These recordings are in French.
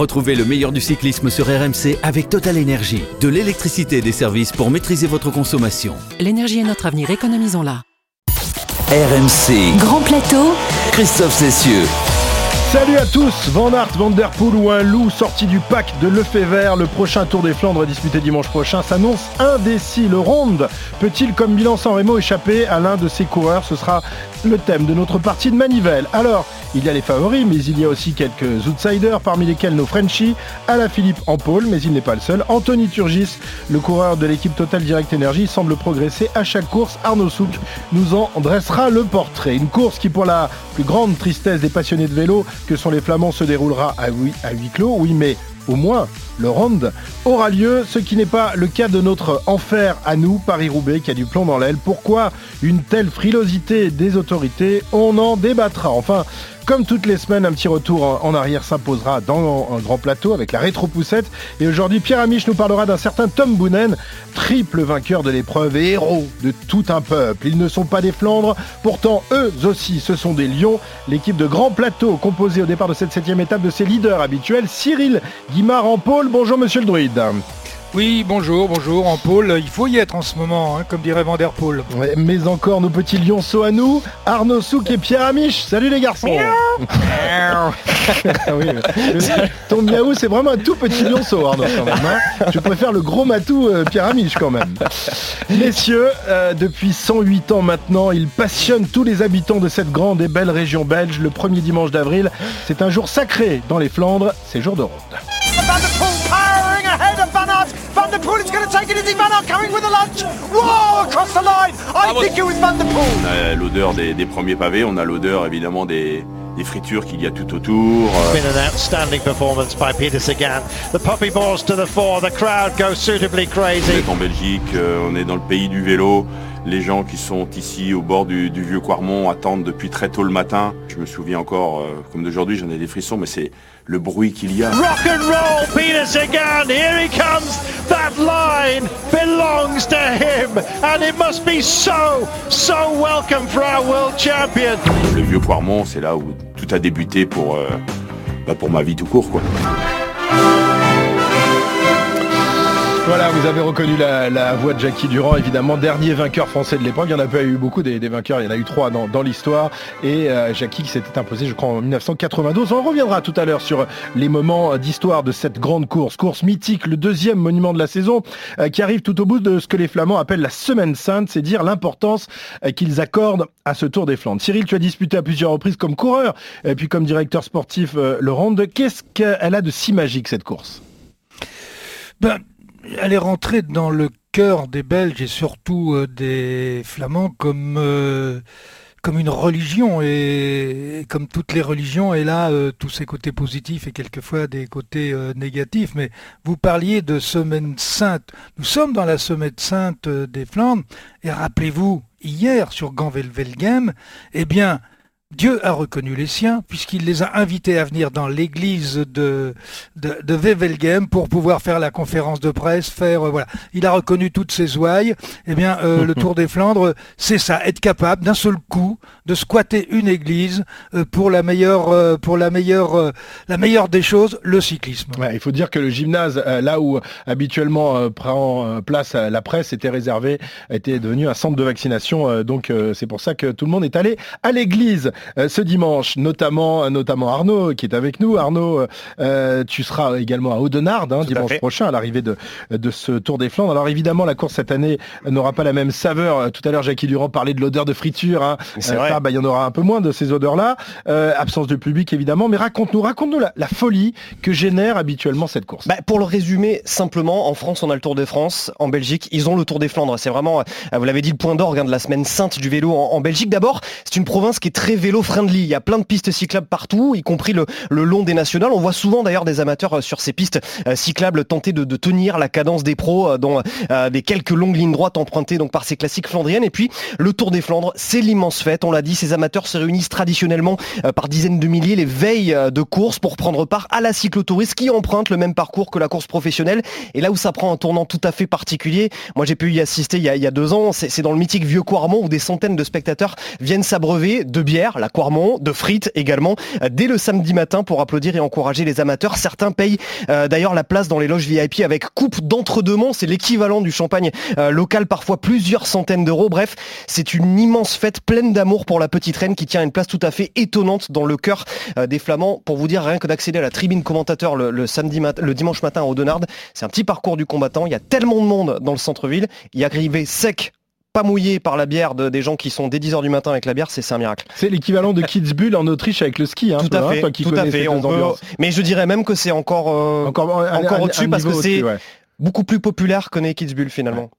Retrouvez le meilleur du cyclisme sur RMC avec Total Énergie. De l'électricité et des services pour maîtriser votre consommation. L'énergie est notre avenir, économisons-la. RMC. Grand plateau. Christophe Cessieux. Salut à tous, Van Aert, Van Der Poel ou un loup sorti du pack de Lefebvre, le prochain Tour des Flandres disputé dimanche prochain s'annonce indécis. Le Ronde peut-il comme bilan sans Remo échapper à l'un de ses coureurs? Ce sera le thème de notre partie de manivelle. Alors, il y a les favoris, mais il y a aussi quelques outsiders, parmi lesquels nos Frenchies, Philippe en pôle, mais il n'est pas le seul. Anthony Turgis, le coureur de l'équipe Total Direct Energy, semble progresser à chaque course. Arnaud Souk nous en dressera le portrait. Une course qui, pour la plus grande tristesse des passionnés de vélo que sont les Flamands, se déroulera à huis, à huis clos. Oui, mais au moins le Ronde aura lieu, ce qui n'est pas le cas de notre enfer à nous, Paris-Roubaix, qui a du plomb dans l'aile. Pourquoi une telle frilosité des autorités? On en débattra. Enfin, comme toutes les semaines, un petit retour en arrière s'imposera dans un grand plateau avec la rétro-poussette. Et aujourd'hui, Pierre Amiche nous parlera d'un certain Tom Boonen, triple vainqueur de l'épreuve et héros de tout un peuple. Ils ne sont pas des Flandres, pourtant eux aussi, ce sont des lions. L'équipe de grand plateau, composée au départ de cette septième étape de ses leaders habituels, Cyril Guimard en pôle. Bonjour monsieur le druide. Oui, bonjour, bonjour. En pôle, il faut y être en ce moment, hein, comme dirait Van Der mais encore nos petits lionceaux à nous, Arnaud Souk et Pierre Amiche. Salut les garçons oui, Ton miaou, c'est vraiment un tout petit lionceau, Arnaud, quand même. Hein. Je préfère le gros matou euh, Pierre Amiche, quand même. Messieurs, euh, depuis 108 ans maintenant, il passionne tous les habitants de cette grande et belle région belge. Le premier dimanche d'avril, c'est un jour sacré dans les Flandres, c'est jour de ronde. On a l'odeur des, des, premiers pavés, on a l'odeur évidemment des, des fritures qu'il y a tout autour. It's been an outstanding performance by Peter Sagan. The puppy balls to the fore, the crowd goes suitably crazy. On est en Belgique, euh, on est dans le pays du vélo. Les gens qui sont ici au bord du, du vieux Quarmont attendent depuis très tôt le matin. Je me souviens encore, euh, comme d'aujourd'hui, j'en ai des frissons, mais c'est le bruit qu'il y a. Rock and roll, Peter Sagan, here he comes. That line belongs to him, and it must be so, so welcome for our world champion. Le vieux Quarmont, c'est là où tout a débuté pour, euh, bah pour ma vie tout court, quoi. Voilà, vous avez reconnu la, voix de Jackie Durand, évidemment, dernier vainqueur français de l'époque. Il n'y en a pas eu beaucoup des, vainqueurs, il y en a eu trois dans, l'histoire. Et euh, Jackie qui s'était imposé, je crois, en 1992. On reviendra tout à l'heure sur les moments d'histoire de cette grande course. Course mythique, le deuxième monument de la saison, euh, qui arrive tout au bout de ce que les Flamands appellent la Semaine Sainte, c'est dire l'importance euh, qu'ils accordent à ce Tour des Flandres. Cyril, tu as disputé à plusieurs reprises comme coureur, et puis comme directeur sportif le Ronde. Qu'est-ce qu'elle a de si magique, cette course ben, elle est rentrée dans le cœur des Belges et surtout euh, des Flamands comme euh, comme une religion et, comme toutes les religions. Elle a euh, tous ses côtés positifs et quelquefois des côtés négatifs. Mais vous parliez de semaine sainte. Nous sommes dans la semaine sainte des Flandres. Et rappelez-vous hier sur Ganvelvelgem eh bien Dieu a reconnu les siens puisqu'il les a invités à venir dans l'église de, de, de Wevelgem pour pouvoir faire la conférence de presse, faire euh, voilà. Il a reconnu toutes ses ouailles. Eh bien, euh, le Tour des Flandres, c'est ça, être capable d'un seul coup de squatter une église euh, pour la meilleure, pour la meilleure, la meilleure des choses, le cyclisme. Ouais, il faut dire que le gymnase, là où habituellement prend place la presse, était réservé, était devenu un centre de vaccination. donc c'est pour ça que tout le monde est allé à l'église. Euh, ce dimanche, notamment, euh, notamment Arnaud qui est avec nous. Arnaud, euh, tu seras également à Audenard hein, dimanche prochain à l'arrivée de, de ce Tour des Flandres. Alors évidemment, la course cette année n'aura pas la même saveur. Tout à l'heure, Jackie Durand parlait de l'odeur de friture. Hein. Bah, il y en aura un peu moins de ces odeurs-là. absence de public évidemment. Mais raconte-nous, raconte-nous la, folie que génère habituellement cette course. Bah, pour le résumer simplement, en France, on a le Tour de France. En Belgique, ils ont le Tour des Flandres. C'est vraiment, vous l'avez dit, le point d'orgue hein, de la semaine sainte du vélo en, en Belgique. D'abord, c'est une province qui est très vélo friendly. Il y a plein de pistes cyclables partout, y compris le, long des nationales. On voit souvent d'ailleurs des amateurs euh, sur ces pistes euh, cyclables tenter de, tenir la cadence des pros euh, dans des quelques longues lignes droites empruntées donc par ces classiques flandriennes. Et puis le Tour des Flandres, c'est l'immense fête. On l'a dit, ces amateurs se réunissent traditionnellement par dizaines de milliers les veilles de course pour prendre part à la cyclotourisme qui emprunte le même parcours que la course professionnelle. Et là où ça prend un tournant tout à fait particulier, moi j'ai pu y assister il y a, deux ans, c'est dans le mythique Vieux Quarmont où des centaines de spectateurs viennent s'abreuver de bière la Quarmont, de frites également, dès le samedi matin pour applaudir et encourager les amateurs. Certains payent d'ailleurs la place dans les loges VIP avec coupe d'entre-deux-monts. C'est l'équivalent du champagne local, parfois plusieurs centaines d'euros. Bref, c'est une immense fête pleine d'amour pour la petite reine qui tient une place tout à fait étonnante dans le cœur des Flamands. Pour vous dire, rien que d'accéder à la tribune commentateur le, samedi le dimanche matin à Audenarde, c'est un petit parcours du combattant. Il y a tellement de monde dans le centre-ville. Il y a arrivé sec pas mouillé par la bière de, des gens qui sont dès 10h du matin avec la bière, c'est un miracle. C'est l'équivalent de Kitzbühel en Autriche avec le ski. Hein, tout à fait, tout à fait. Mais je dirais même que c'est encore, euh, encore, encore au-dessus parce que c'est beaucoup plus populaire que né Kitzbühel finalement.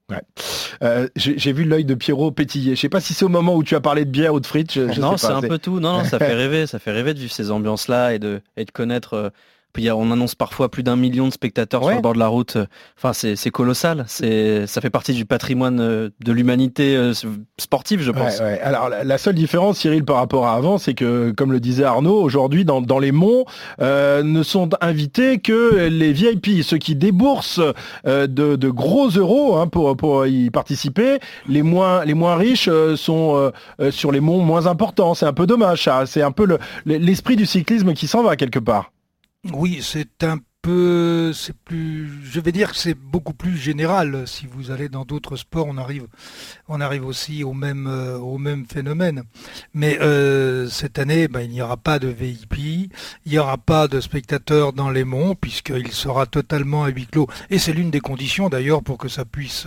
Euh, j'ai vu l'œil de Pierrot pétiller. Je sais pas si c'est au moment où tu as parlé de bière ou de frites. non, c'est un peu tout. Non, non ça fait rêver. Ça fait rêver de vivre ces ambiances-là et de, et de connaître euh, on annonce parfois plus d'un million de spectateurs sur le bord de la route. Enfin, c'est colossal. C'est, ça fait partie du patrimoine euh, de l'humanité euh, sportive, je pense. Alors, la seule différence, Cyril, par rapport à avant, c'est que, comme le disait Arnaud, aujourd'hui, dans, les monts, euh, ne sont invités que les VIP, ceux qui déboursent de, gros euros hein, pour, pour y participer. Les moins, les moins riches sont sur les monts moins importants. C'est un peu dommage, C'est un peu l'esprit du cyclisme qui s'en va quelque part. Oui, c'est un peu, c'est plus, je vais dire que c'est beaucoup plus général. Si vous allez dans d'autres sports, on arrive, on arrive aussi au même, euh, au même phénomène. Mais euh, cette année, ben, il n'y aura pas de VIP, il n'y aura pas de spectateurs dans les monts puisqu'il sera totalement à huis clos. Et c'est l'une des conditions d'ailleurs pour que ça puisse,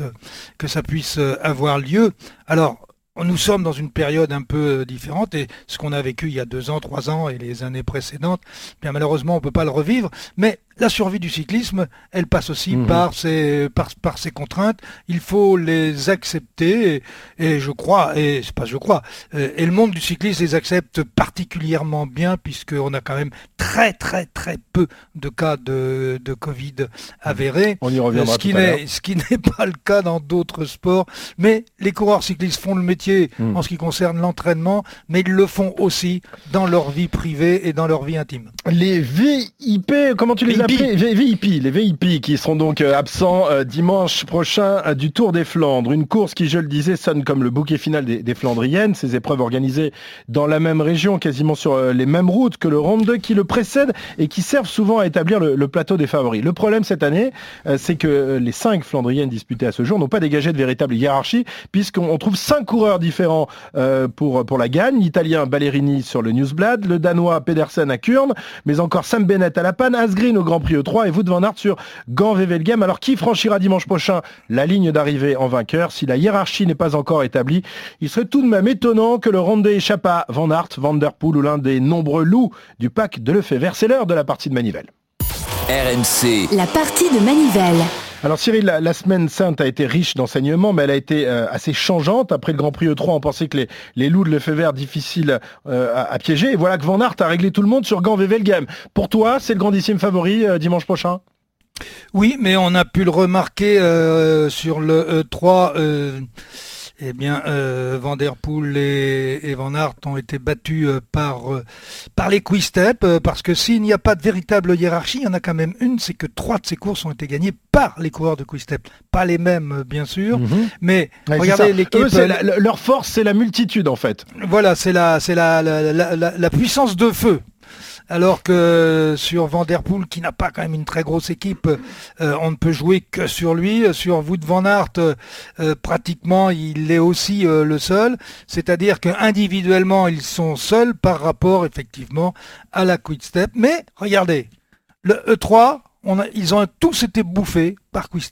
que ça puisse avoir lieu. Alors, nous sommes dans une période un peu euh, différente et ce qu'on a vécu il y a deux ans, trois ans et les années précédentes, bien malheureusement on ne peut pas le revivre, mais la survie du cyclisme, elle passe aussi mhm. par, ces, par, par ces contraintes. Il faut les accepter et, je crois, et c'est pas je crois, euh, et le monde du cyclisme les accepte particulièrement bien puisqu'on a quand même très très très peu de cas de, de Covid avérés. On y reviendra n'est ce qui n'est pas le cas dans d'autres sports. Mais les coureurs cyclistes font le métier mhm. en ce qui concerne l'entraînement, mais ils le font aussi dans leur vie privée et dans leur vie intime. Les VIP, comment tu les VIP, les VIP qui seront donc euh, absents euh, dimanche prochain euh, du Tour des Flandres. Une course qui, je le disais, sonne comme le bouquet final des, Flandriennes. Ces épreuves organisées dans la même région, quasiment sur les mêmes routes que le Ronde 2 qui le précède et qui servent souvent à établir le, plateau des favoris. Le problème cette année, c'est que les cinq Flandriennes disputées à ce jour n'ont pas dégagé de véritable hiérarchie puisqu'on trouve cinq coureurs différents pour, pour la gagne. L'Italien Ballerini sur le Newsblad, le Danois Pedersen à Kurn, mais encore Sam Bennett à la panne, Asgreen au Grand Prix E3 et vous Van Aert sur Gand Wevelgem. Alors qui franchira dimanche prochain la ligne d'arrivée en vainqueur Si la hiérarchie n'est pas encore établie, il serait tout de même étonnant que le Ronde échappe à Van Aert, Van Der Poel ou l'un des nombreux loups du pack de Lefebvre. C'est l'heure de la partie de Manivelle. RMC. La partie de Manivelle. Alors Cyril, la, semaine sainte a été riche d'enseignements, mais elle a été euh, assez changeante. Après le Grand Prix E3, on pensait que les, les loups de Lefebvre difficiles euh, à, piéger. Et voilà que Van Aert a réglé tout le monde sur Gant Game. Pour toi, c'est le grandissime favori euh, dimanche prochain? Oui, mais on a pu le remarquer sur le E3 eh bien, euh, Van Der Poel et, Van Aert ont été battus euh, par, euh, par les quick-step, euh, parce que s'il n'y a pas de véritable hiérarchie, il y en a quand même une, c'est que trois de ces courses ont été gagnées par les coureurs de quick-step. Pas les mêmes, bien sûr, mhm. mais regardez l'équipe... leur force, c'est la multitude, en fait. Voilà, c'est la, c'est la, la, la, la puissance de feu alors que sur Vanderpool, qui n'a pas quand même une très grosse équipe, euh, on ne peut jouer que sur lui. Sur Wout van Aert, euh, pratiquement, il est aussi euh, le seul. C'est-à-dire qu'individuellement, ils sont seuls par rapport, effectivement, à la Quick Step. Mais regardez, le E3, on ils ont tous été bouffés par Quick.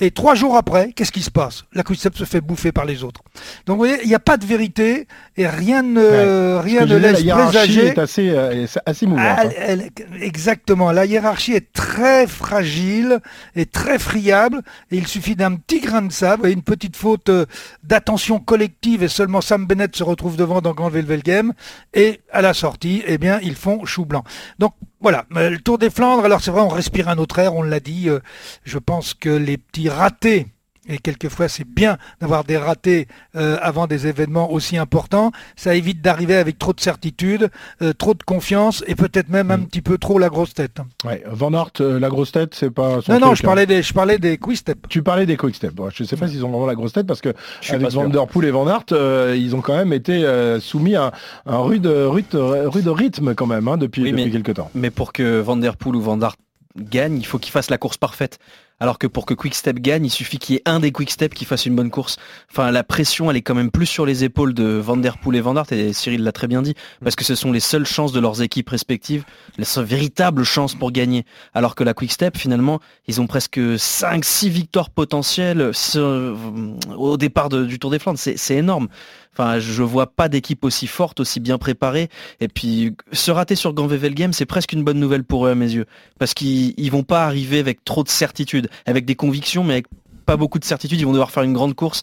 Et trois jours après, qu'est-ce qui se passe? La concept se fait bouffer par les autres. Donc vous voyez, il n'y a pas de vérité et rien ne, rien ne laisse la présager. est assez, euh, assez mouvante. Hein. exactement. La hiérarchie est très fragile et très friable. Et il suffit d'un petit grain de sable et une petite faute euh, d'attention collective et seulement Sam Bennett se retrouve devant dans Grand Game. Et à la sortie, eh bien, ils font chou blanc. Donc voilà, le Tour des Flandres, alors c'est vrai, on respire un autre air, on l'a dit. Euh, je pense que les petits ratés et quelquefois c'est bien d'avoir des ratés euh, avant des événements aussi importants. Ça évite d'arriver avec trop de certitude, euh, trop de confiance et peut-être même un mm. petit peu trop la grosse tête. Ouais, Van Aert, euh, la grosse tête, c'est pas son Non, non, je parlais, des, je parlais des quick steps. Tu parlais des quick steps. je sais pas s'ils ont vraiment la grosse tête parce que avec Van Der Poel et Van Aert, ils ont quand même été soumis à un rude, rude, rude rythme quand même hein, depuis, depuis quelques temps. Mais pour que Van Der Poel ou Van Aert gagne, il faut qu'il fasse la course parfaite. Alors que pour que Quickstep gagne, il suffit qu'il y ait un des Quickstep qui fasse une bonne course. Enfin, la pression, elle est quand même plus sur les épaules de Van Der Poel et Van Aert, et Cyril l'a très bien dit, parce que ce sont les seules chances de leurs équipes respectives, les seules véritables chances pour gagner. Alors que la Quickstep, finalement, ils ont presque 5-6 victoires potentielles au départ du Tour des Flandres. C'est énorme. Enfin, je vois pas d'équipe aussi forte, aussi bien préparée. Et puis, se rater sur Game, c'est presque une bonne nouvelle pour eux à mes yeux. Parce qu'ils vont pas arriver avec trop de certitude, avec des convictions, mais avec pas beaucoup de certitude. Ils vont devoir faire une grande course.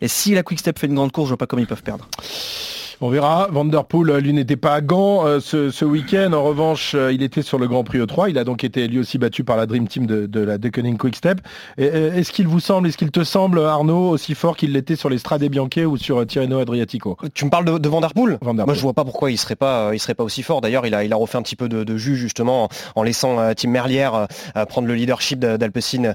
Et si la Quick Step fait une grande course, je vois pas comment ils peuvent perdre. On verra. Vanderpool, lui, n'était pas à Gand euh, ce, week-end. En revanche, euh, il était sur le Grand Prix E3. Il a donc été lui aussi battu par la Dream Team de, la Deceuninck Quick Step. Est-ce qu'il vous semble, est-ce qu'il te semble, Arnaud, aussi fort qu'il l'était sur les Strade Bianche ou sur euh, Tirreno Adriatico? Tu me parles de, de Vanderpool? Moi, je vois pas pourquoi il serait pas, il serait pas aussi fort. D'ailleurs, il a, il a refait un petit peu de, jus justement en laissant Tim Merlière prendre le leadership d'Alpecin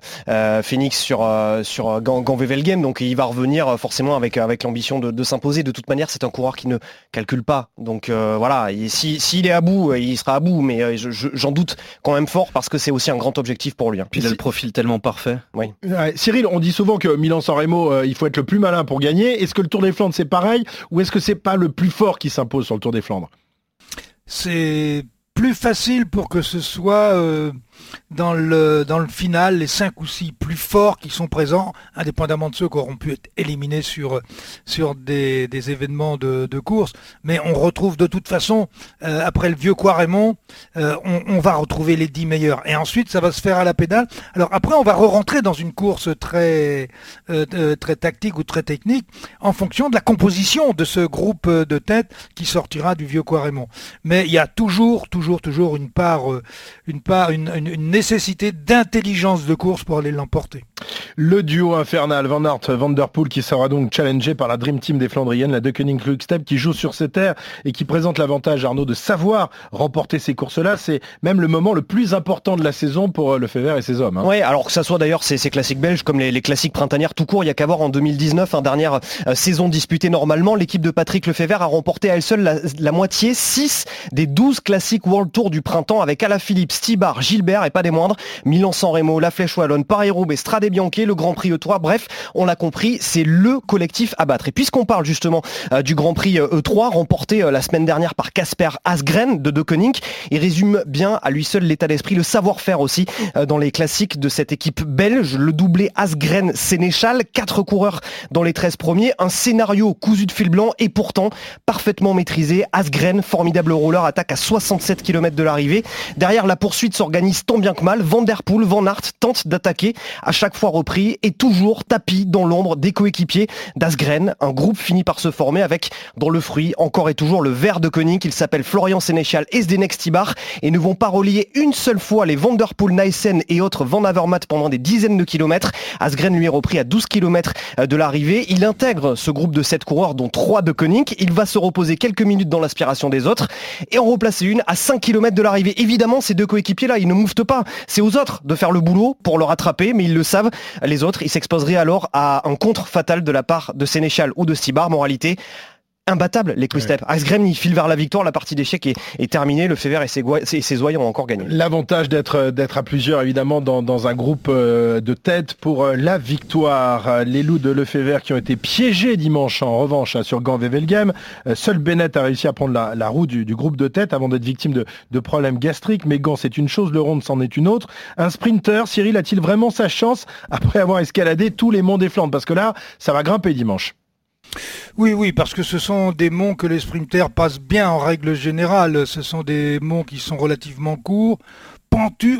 Phoenix sur sur Gand, Game. Donc, il va revenir forcément avec avec l'ambition de, de s'imposer. De toute manière, c'est un coureur qui ne calcule pas donc euh, voilà, s'il est à bout, euh, il sera à bout, mais euh, j'en doute quand même fort parce que c'est aussi un grand objectif pour lui. Hein. Puis il a le profil tellement parfait. Oui. Cyril, on dit souvent que Milan-San Remo, il faut être le plus malin pour gagner. Est-ce que le Tour des Flandres c'est pareil ou est-ce que c'est pas le plus fort qui s'impose sur le Tour des Flandres? C'est plus facile pour que ce soit dans le, dans le final les cinq ou six plus forts qui sont présents, indépendamment de ceux qui auront pu être éliminés sur, sur des, des événements de, course. Mais on retrouve de toute façon, euh, après le vieux Quaremont, euh, on, on, va retrouver les dix meilleurs. Et ensuite, ça va se faire à la pédale. Alors après, on va re-rentrer dans une course très, euh, très tactique ou très technique en fonction de la composition de ce groupe de tête qui sortira du vieux Quaremont. Mais il y a toujours, toujours, toujours une part, une part, une une nécessité d'intelligence de course pour aller l'emporter. Le duo infernal Van Aert Van Der Poel qui sera donc challengé par la Dream Team des Flandriennes, la Deceuninck Quick-Step qui joue sur ses terres et qui présente l'avantage Arnaud de savoir remporter ces courses-là. C'est même le moment le plus important de la saison pour euh, le Fever et ses hommes. Hein. Oui, alors que ça soit d'ailleurs ces, classiques belges comme les, classiques printanières tout court, il y a qu'à voir en 2019, un dernière euh, saison disputée normalement, l'équipe de Patrick Lefebvre a remporté à elle seule la, moitié, 6 des 12 classiques World Tour du printemps avec Alaphilippe, Stibar, Gilbert et pas des moindres, Milan-San Remo, La Flèche Wallonne, Paris-Roubaix, Strade Bianchi, le Grand Prix E3. Bref, on l'a compris, c'est le collectif à battre. Et puisqu'on parle justement euh, du Grand Prix E3 euh, e remporté euh, la semaine dernière par Casper Asgren de De Koning, il résume bien à lui seul l'état d'esprit, le savoir-faire aussi dans les classiques de cette équipe belge. Le doublé Asgren-Sénéchal, quatre coureurs dans les 13 premiers, un scénario cousu de fil blanc et pourtant parfaitement maîtrisé. Asgren, formidable roller, attaque à 67 km de l'arrivée. Derrière, la poursuite s'organise tant bien que mal. Van Der Poel, Van Aert tente d'attaquer, à chaque fois repris et toujours tapis dans l'ombre des coéquipiers d'Asgren. Un groupe finit par se former avec, dans le fruit, encore et toujours le vert de Koenig. Il s'appelle Florian Sénéchal et Zdenek Stibar et ne vont pas relier une seule fois les Vanderpool, Nyssen et autres Van Avermaet pendant des dizaines de kilomètres. Asgren lui est repris à 12 km de l'arrivée. Il intègre ce groupe de 7 coureurs, dont 3 de Koenig. Il va se reposer quelques minutes dans l'aspiration des autres et en replacer une à 5 km de l'arrivée. Évidemment, ces deux coéquipiers-là, ils ne mouvent C'est aux autres de faire le boulot pour le rattraper, mais ils le savent. Les autres, ils s'exposeraient alors à un contre fatal de la part de Sénéchal ou de Stibar. Moralité, imbattable les quick steps. Asgrem il file vers la victoire, la partie d'échec est, est, terminée, le Fever et ses, ses ont encore gagné. L'avantage d'être d'être à plusieurs évidemment dans, dans un groupe euh, de tête pour euh, la victoire. Les loups de Lefebvre qui ont été piégés dimanche en revanche sur. Euh, seul Bennett a réussi à prendre la, la roue du, du, groupe de tête avant d'être victime de, de problèmes gastriques. Mais Gand c'est une chose, le ronde c'en est une autre. Un sprinter, Cyril a-t-il vraiment sa chance après avoir escaladé tous les monts des Flandres? Parce que là, ça va grimper dimanche. Oui, oui, parce que ce sont des monts que les sprinters passent bien en règle générale. Ce sont des monts qui sont relativement courts,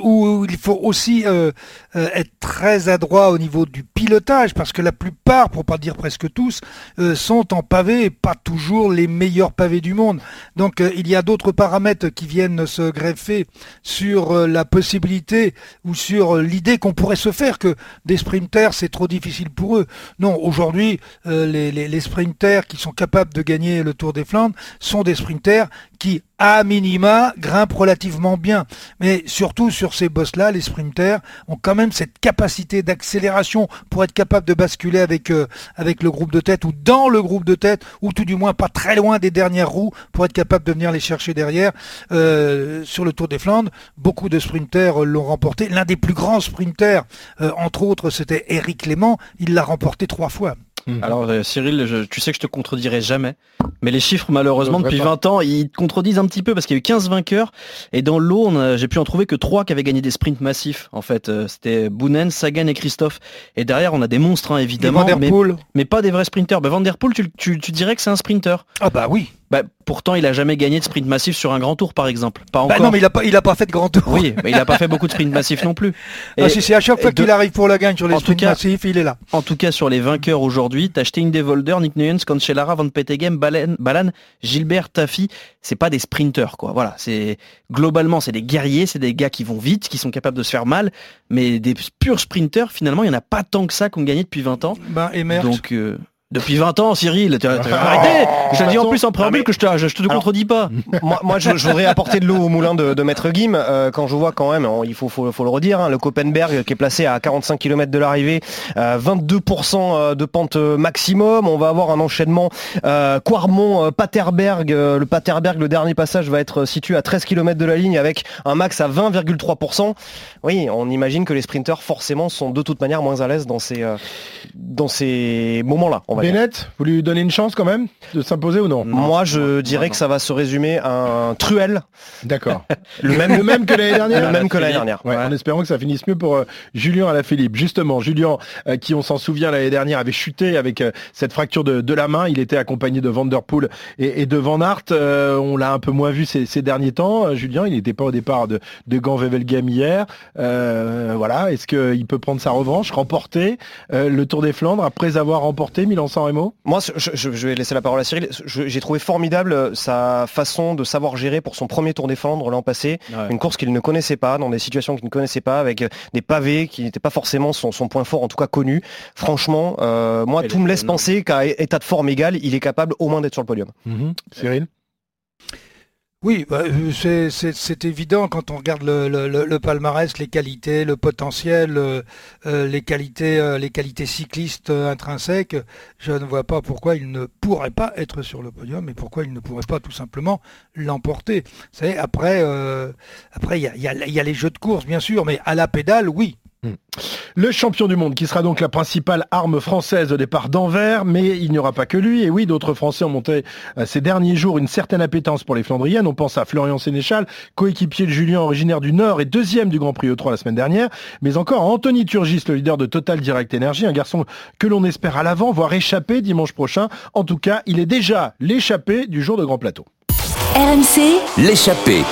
où il faut aussi euh, euh, être très adroit au niveau du pilotage parce que la plupart, pour pas dire presque tous, euh, sont en pavé pas toujours les meilleurs pavés du monde. Donc il y a d'autres paramètres qui viennent se greffer sur la possibilité ou sur l'idée qu'on pourrait se faire que des sprinters c'est trop difficile pour eux. Non, aujourd'hui les, les, les sprinters qui sont capables de gagner le Tour des Flandres sont des sprinters qui à minima, grimpe relativement bien. Mais surtout sur ces bosses-là, les sprinters ont quand même cette capacité d'accélération pour être capable de basculer avec, euh, avec le groupe de tête ou dans le groupe de tête, ou tout du moins pas très loin des dernières roues pour être capable de venir les chercher derrière. Euh, sur le Tour des Flandres, beaucoup de sprinters l'ont remporté. L'un des plus grands sprinters, euh, entre autres, c'était Eric Clément. Il l'a remporté trois fois. Mhm. Alors euh, Cyril, tu sais que je te contredirai jamais, mais les chiffres malheureusement depuis 20 ans, ils te contredisent un petit peu parce qu'il y a eu 15 vainqueurs et dans l'eau, j'ai pu en trouver que 3 qui avaient gagné des sprints massifs. En fait, euh, c'était Bounen, Sagan et Christophe. Et derrière, on a des monstres hein, évidemment, mais, mais, pas des vrais sprinteurs. Van Der Poel, tu, tu dirais que c'est un sprinter Ah bah oui. Bah, pourtant, il a jamais gagné de sprint massif sur un grand tour, par exemple. Pas bah non, mais il a pas, il a pas fait de grand tour. Oui, mais il a pas fait beaucoup de sprint massifs non plus. Ah, si c'est à chaque fois qu'il arrive pour la gagne sur les sprints massifs, il est là. En tout cas, sur les vainqueurs aujourd'hui, t'as acheté une des Volder, Nick Nuyens, Cancellara, Van Petegem, Balan, Gilbert, Tafi. C'est pas des sprinters, quoi. Voilà, c'est globalement, c'est des guerriers, c'est des gars qui vont vite, qui sont capables de se faire mal, mais des purs sprinters, finalement, il y en a pas tant que ça qu'on gagné depuis 20 ans. Ben, et Donc, euh, depuis 20 ans, Cyril, tu arrêté Je te dis en plus en préambule que je te, je, te contredis pas. Moi, moi je, voudrais apporter de l'eau au moulin de, Maître Guim. Euh, quand je vois quand même, il faut, faut, le redire, hein, le Copenberg qui est placé à 45 km de l'arrivée, 22% euh, de pente maximum. On va avoir un enchaînement euh, Quarmont-Paterberg. le Paterberg, le dernier passage va être situé à 13 km de la ligne avec un max à 20,3%. Oui, on imagine que les sprinteurs forcément sont de toute manière moins à l'aise dans ces, dans ces moments-là. Bennett, vous lui donnez une chance quand même de s'imposer ou non Moi, je dirais que ça va se résumer à un truel. D'accord. le, même, le même que l'année dernière Le même que l'année dernière. En espérant que ça finisse mieux pour euh, Julien à la Philippe. Justement, Julien, euh, qui on s'en souvient l'année dernière, avait chuté avec euh, cette fracture de, la main. Il était accompagné de Van Der Poel et, de Van Aert. on l'a un peu moins vu ces, derniers temps. Julien, il n'était pas au départ de, de Gant Wevelgem hier. voilà. Est-ce qu'il peut prendre sa revanche, remporter le Tour des Flandres après avoir remporté Milan moi, je, vais laisser la parole à Cyril. J'ai trouvé formidable euh, sa façon de savoir gérer pour son premier Tour des Flandres l'an passé. Une course qu'il ne connaissait pas, dans des situations qu'il ne connaissait pas, avec euh, des pavés qui n'étaient pas forcément son, point fort, en tout cas connu. Franchement, euh, moi, tout me laisse penser qu'à état de forme égal, il est capable au moins d'être sur le podium. Mhm. Cyril? Oui, bah, euh, c'est évident quand on regarde le, palmarès, les qualités, le potentiel, euh, euh, les qualités, cyclistes intrinsèques. Je ne vois pas pourquoi il ne pourrait pas être sur le podium et pourquoi il ne pourrait pas tout simplement l'emporter. Après, après il y a les jeux de course bien sûr, mais à la pédale, oui. Le champion du monde, qui sera donc la principale arme française au départ d'Anvers, mais il n'y aura pas que lui. Et oui, d'autres Français ont monté euh, ces derniers jours une certaine appétence pour les Flandriennes. On pense à Florian Sénéchal, coéquipier de Julien, originaire du Nord et deuxième du Grand Prix E3 la semaine dernière. Mais encore à Anthony Turgis, le leader de Total Direct Energy, un garçon que l'on espère à l'avant, voire échapper dimanche prochain. En tout cas, il est déjà l'échappé du jour de Grand Plateau. RMC, l'échappé.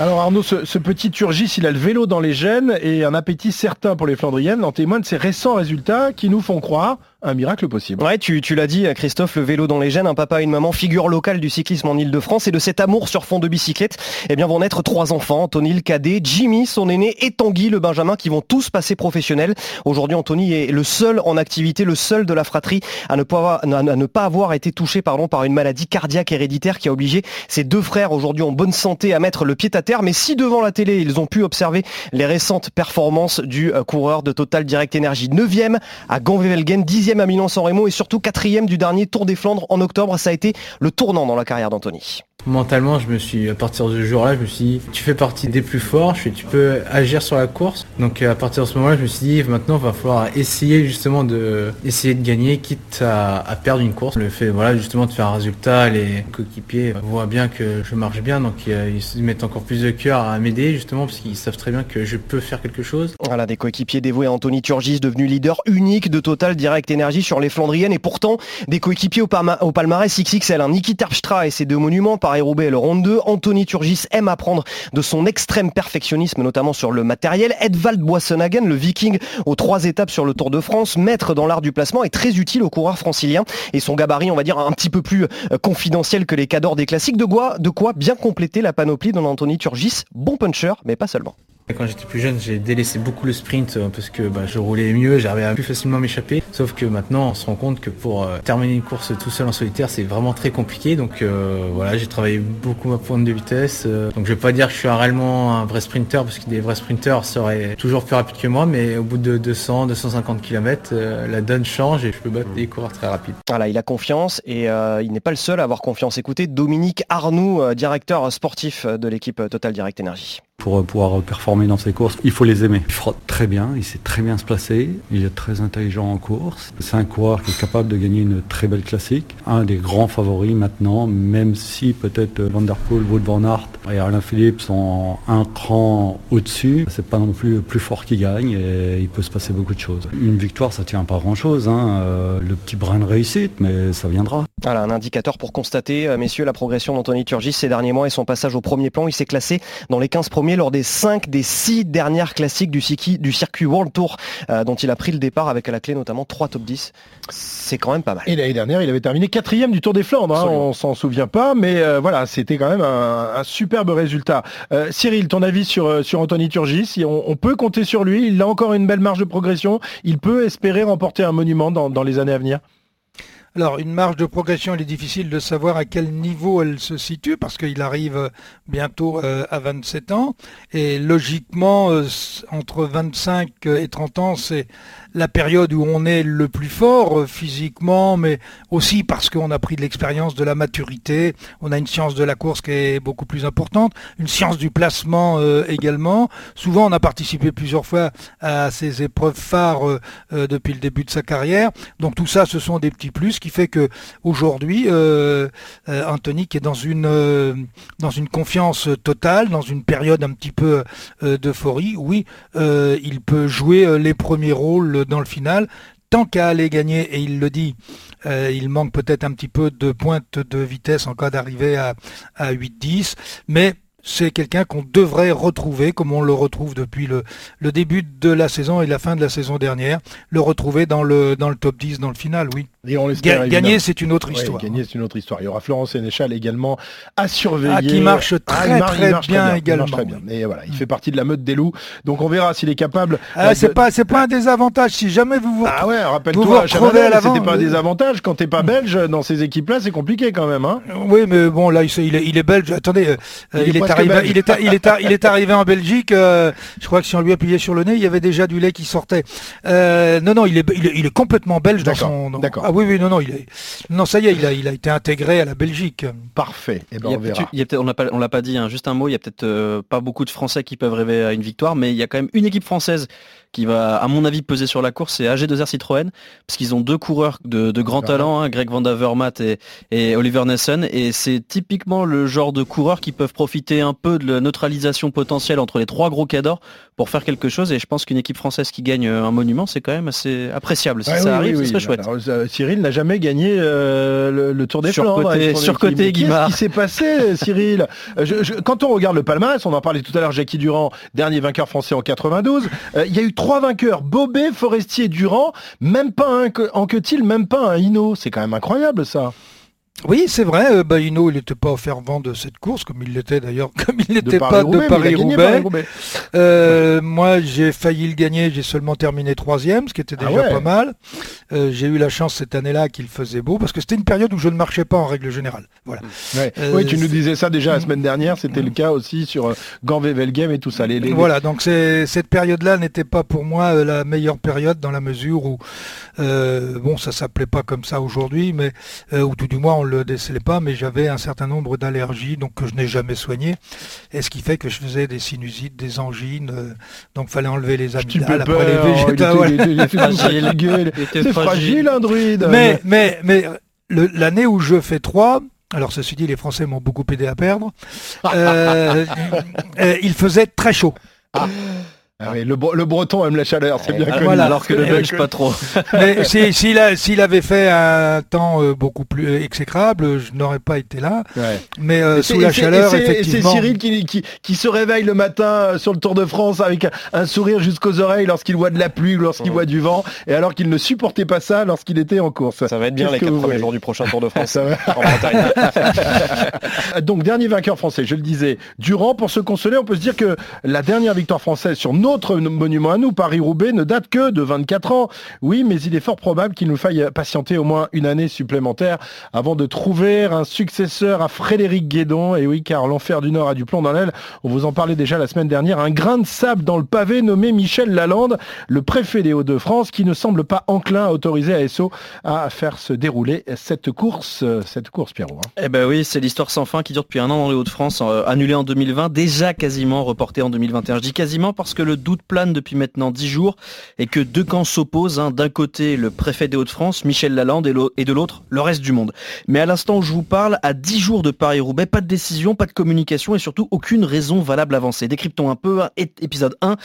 Alors Arnaud, ce, petit Turgis, il a le vélo dans les gènes et un appétit certain pour les Flandriennes. En témoignent ses récents résultats qui nous font croire un miracle possible. Ouais, tu, l'as dit, Christophe, le vélo dans les gènes, un papa et une maman, figure locale du cyclisme en Ile-de-France. Et de cet amour sur fond de bicyclette, eh bien, vont naître trois enfants. Anthony, le cadet, Jimmy, son aîné, et Tanguy, le benjamin, qui vont tous passer professionnels. Aujourd'hui, Anthony est le seul en activité, le seul de la fratrie à ne pas avoir, à ne pas avoir été touché pardon, par une maladie cardiaque héréditaire qui a obligé ses deux frères, aujourd'hui en bonne santé, à mettre le pied à terre. Mais si devant la télé, ils ont pu observer les récentes performances du euh, coureur de Total Direct Energy, 9e à Gand-Wevelgem, 10e à Milan-San Remo et surtout quatrième du dernier Tour des Flandres en octobre. Ça a été le tournant dans la carrière d'Anthony. Mentalement, je me suis, à partir de ce jour-là, je me suis dit, tu fais partie des plus forts, je tu peux agir sur la course. Donc à partir de ce moment-là, je me suis dit, maintenant, il va falloir essayer justement de, essayer de gagner, quitte à, perdre une course. Le fait, voilà, justement, de faire un résultat, les coéquipiers voient bien que je marche bien, donc ils mettent encore plus de cœur à m'aider, justement, parce qu'ils savent très bien que je peux faire quelque chose. Voilà, des coéquipiers dévoués à Anthony Turgis, devenu leader unique de Total Direct Energy sur les Flandriennes et pourtant des coéquipiers au, palmarès XXL. Un Terpstra et ses deux monuments, Paris-Roubaix et le Ronde 2. Anthony Turgis aime apprendre de son extrême perfectionnisme, notamment sur le matériel. Edvald Boissonhagen, le viking aux trois étapes sur le Tour de France, maître dans l'art du placement, est très utile aux coureurs franciliens et son gabarit, on va dire, un petit peu plus euh, confidentiel que les cadors des classiques. De quoi, de quoi bien compléter la panoplie d'un Anthony Turgis, bon puncher, mais pas seulement. Quand j'étais plus jeune, j'ai délaissé beaucoup le sprint euh, parce que bah, je roulais mieux, j'arrivais à plus facilement m'échapper. Sauf que maintenant, on se rend compte que pour euh, terminer une course tout seul en solitaire, c'est vraiment très compliqué. Donc euh, voilà, j'ai travaillé beaucoup ma pointe de vitesse. donc je vais pas dire que je suis réellement un vrai sprinter parce que des vrais sprinters seraient toujours plus rapides que moi, mais au bout de 200, 250 km, la donne change et je peux battre des coureurs très rapides. Voilà, il a confiance et il n'est pas le seul à avoir confiance. Écoutez, Dominique Arnoux, directeur sportif de l'équipe Total Direct Energy pour pouvoir performer dans ces courses, il faut les aimer. Il frotte très bien, il sait très bien se placer, il est très intelligent en course. C'est un coureur qui est capable de gagner une très belle classique. Un des grands favoris maintenant, même si peut-être Van Der Poel, Wout Van et Alain Philippe sont un cran au-dessus, c'est pas non plus le plus fort qui gagne et il peut se passer beaucoup de choses. Une victoire, ça tient pas grand-chose, hein. Euh, le petit brin de réussite, mais ça viendra. Voilà, un indicateur pour constater, euh, messieurs, la progression d'Anthony Turgis ces derniers mois et son passage au premier plan. Il s'est classé dans les 15 premiers lors des 5 des 6 dernières classiques du, du circuit World Tour euh, dont il a pris le départ avec à la clé notamment 3 top 10. C'est quand même pas mal. Et l'année dernière, il avait terminé quatrième du Tour des Flandres, hein, on s'en souvient pas, mais euh, voilà, c'était quand même un, superbe résultat. Euh, Cyril, ton avis sur, sur Anthony Turgis on, on, peut compter sur lui, il a encore une belle marge de progression, il peut espérer remporter un monument dans les années à venir? Alors, une marge de progression, il est difficile de savoir à quel niveau elle se situe parce qu'il arrive bientôt euh, à 27 ans. Et logiquement, euh, entre 25 et 30 ans, c'est la période où on est le plus fort euh, physiquement, mais aussi parce qu'on a pris de l'expérience, de la maturité. On a une science de la course qui est beaucoup plus importante, une science du placement euh, également. Souvent, on a participé plusieurs fois à ces épreuves phares euh, depuis le début de sa carrière. Donc tout ça, ce sont des petits plus, qui fait que aujourd'hui, Anthony qui est dans une dans une confiance totale, dans une période un petit peu d'euphorie, oui, il peut jouer les premiers rôles dans le final. Tant qu'à aller gagner, et il le dit, euh, il manque peut-être un petit peu de pointe de vitesse en cas d'arriver à, à 8-10, mais c'est quelqu'un qu'on devrait retrouver, comme on le retrouve depuis le, le, début de la saison et la fin de la saison dernière, le retrouver dans le, dans le top 10, dans le final, oui. Et on gagner, c'est une autre histoire. gagner, c'est une autre histoire. Il y aura Florence Sénéchal également à surveiller. Ah, qui marche très, très, bien, également. très bien. Et voilà, il fait partie de la meute des loups. Donc on verra s'il est capable. Ah, c'est pas, c'est pas un désavantage. Si jamais vous vous. Ah ouais, rappelle-toi, c'était pas un désavantage. Quand t'es pas belge, dans ces équipes-là, c'est compliqué quand même, hein. Oui, mais bon, là, il est, il est belge. Attendez, euh, il, est, arrivé, il est, il est, il est arrivé en Belgique. Euh, je crois que si on lui appuyait sur le nez, il y avait déjà du lait qui sortait. Euh, non, non, il est, il est, complètement belge dans son. D'accord. Ah oui, oui, non, non, il est. Non, ça y est, il a, il a été intégré à la Belgique. Parfait. Eh ben, on verra. on l'a pas, l'a pas dit, hein, juste un mot, il y a peut-être euh, pas beaucoup de Français qui peuvent rêver à une victoire, mais il y a quand même une équipe française qui va, à mon avis, peser sur la course, c'est AG2R Citroën, parce qu'ils ont deux coureurs de, de grand talent, hein, Greg Van Davermaet et, et Oliver Nessen, et c'est typiquement le genre de coureurs qui peuvent profiter un peu de la neutralisation potentielle entre les trois gros cadors pour faire quelque chose, et je pense qu'une équipe française qui gagne un monument, c'est quand même assez appréciable. Si ça arrive, ce serait chouette. Euh, Cyril n'a jamais gagné euh, le, Tour des sur Flandres. Côté, sur côté Guimard. Qu'est-ce qui s'est passé, Cyril Quand on regarde le palmarès, on en parlait tout à l'heure, Jackie Durand, dernier vainqueur français en 92, euh, il y a eu trois vainqueurs, Bobet, Forestier, Durand, même pas un en que-t-il, même pas un Hino. C'est quand même incroyable ça. Oui, c'est vrai. Euh, Baino, il n'était pas fervent de cette course, comme il l'était d'ailleurs, comme il n'était pas de Paris-Roubaix. Euh, moi, j'ai failli le gagner. J'ai seulement terminé troisième, ce qui était ah déjà pas mal. Euh, j'ai eu la chance cette année-là qu'il faisait beau, parce que c'était une période où je ne marchais pas en règle générale. Voilà. oui, tu nous disais ça déjà la semaine dernière. C'était le cas aussi sur Ganvé-Velgem et tout ça. Les, Voilà. Donc cette période-là n'était pas pour moi la meilleure période dans la mesure où, bon, ça s'appelait pas comme ça aujourd'hui, mais ou tout du moins on le décelait pas, mais j'avais un certain nombre d'allergies, donc que je n'ai jamais soigné. Et ce qui fait que je faisais des sinusites, des angines, euh, donc fallait enlever les amygdales après les végétaux. C'est fragile, un druide. Mais, mais, mais l'année où je fais 3, alors ceci dit, les Français m'ont beaucoup aidé à perdre, euh, euh, il faisait très chaud. Ah. Ah le, breton aime la chaleur, c'est bien connu. Voilà, alors que le belge pas trop. Mais s'il avait fait un temps euh, beaucoup plus exécrable, je n'aurais pas été là. Mais euh, sous la chaleur, effectivement. C'est Cyril qui, qui, se réveille le matin euh, sur le Tour de France avec un sourire jusqu'aux oreilles lorsqu'il voit de la pluie, lorsqu'il voit du vent, et alors qu'il ne supportait pas ça lorsqu'il était en course. Ça va être bien les quatre premiers jours du prochain Tour de France en Bretagne. Donc dernier vainqueur français, je le disais, Durand. Pour se consoler, on peut se dire que la dernière victoire française sur notre monument à nous, Paris-Roubaix, ne date que de 24 ans. Oui, mais il est fort probable qu'il nous faille patienter au moins une année supplémentaire avant de trouver un successeur à Frédéric Guédon. Et oui, car l'enfer du Nord a du plomb dans l'aile. On vous en parlait déjà la semaine dernière. Un grain de sable dans le pavé nommé Michel Lalande, le préfet des Hauts-de-France, qui ne semble pas enclin à autoriser ASO à faire se dérouler cette course, cette course, Pierrot. Hein. Eh ben oui, c'est l'histoire sans fin qui dure depuis un an dans les Hauts-de-France, euh, annulée en 2020, déjà quasiment reportée en 2021. Je dis quasiment parce que le doute plane depuis maintenant dix jours et que deux camps s'opposent. Hein. D'un côté, le préfet des Hauts-de-France, Michel Lalande, et de l'autre, le reste du monde. Mais à l'instant où je vous parle, à dix jours de Paris-Roubaix, pas de décision, pas de communication et surtout aucune raison valable avancée. Décryptons un peu. Hein. Épisode 1.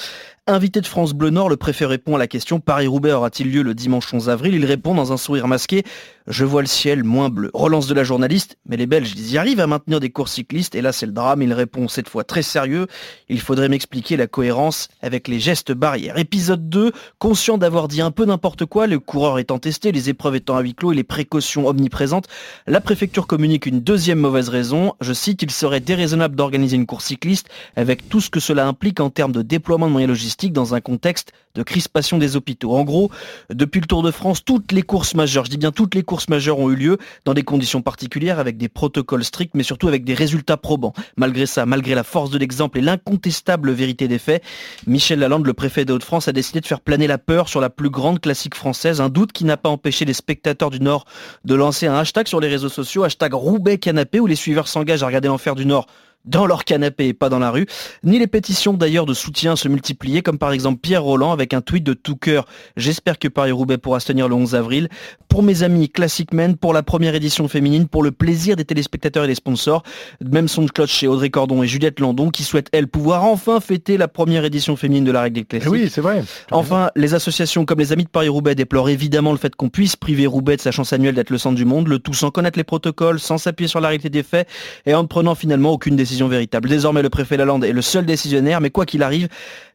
Invité de France Bleu Nord, le préfet répond à la question Paris-Roubaix aura-t-il lieu le dimanche 11 avril? Il répond dans un sourire masqué Je vois le ciel moins bleu. Relance de la journaliste Mais les Belges, ils y arrivent à maintenir des courses cyclistes Et là, c'est le drame. Il répond cette fois très sérieux Il faudrait m'expliquer la cohérence avec les gestes barrières. Épisode 2 Conscient d'avoir dit un peu n'importe quoi, le coureur étant testé, les épreuves étant à huis clos et les précautions omniprésentes, la préfecture communique une deuxième mauvaise raison. Je cite Il serait déraisonnable d'organiser une course cycliste avec tout ce que cela implique en termes de déploiement de moyens logistiques dans un contexte de crispation des hôpitaux. En gros, depuis le Tour de France, toutes les courses majeures, je dis bien toutes les courses majeures ont eu lieu dans des conditions particulières, avec des protocoles stricts, mais surtout avec des résultats probants. Malgré ça, malgré la force de l'exemple et l'incontestable vérité des faits, Michel Lalande, le préfet des Hauts-de-France, a décidé de faire planer la peur sur la plus grande classique française, un doute qui n'a pas empêché les spectateurs du Nord de lancer un hashtag sur les réseaux sociaux, hashtag Roubaix Canapé, où les suiveurs s'engagent à regarder l'enfer du Nord dans leur canapé et pas dans la rue, ni les pétitions d'ailleurs de soutien se multiplier, comme par exemple Pierre Roland avec un tweet de tout cœur « J'espère que Paris-Roubaix pourra se tenir le 11 avril ». Pour mes amis Classic Men, pour la première édition féminine, pour le plaisir des téléspectateurs et des sponsors, même son de cloche chez Audrey Cordon et Juliette Landon qui souhaitent, elles, pouvoir enfin fêter la première édition féminine de la règle des classiques. Oui, c'est vrai. Enfin, les associations comme les Amis de Paris-Roubaix déplorent évidemment le fait qu'on puisse priver Roubaix de sa chance annuelle d'être le centre du monde, le tout sans connaître les protocoles, sans s'appuyer sur la réalité des faits et en ne prenant finalement aucune décision véritable. Désormais, le préfet Lalande est le seul décisionnaire, mais quoi qu'il arrive,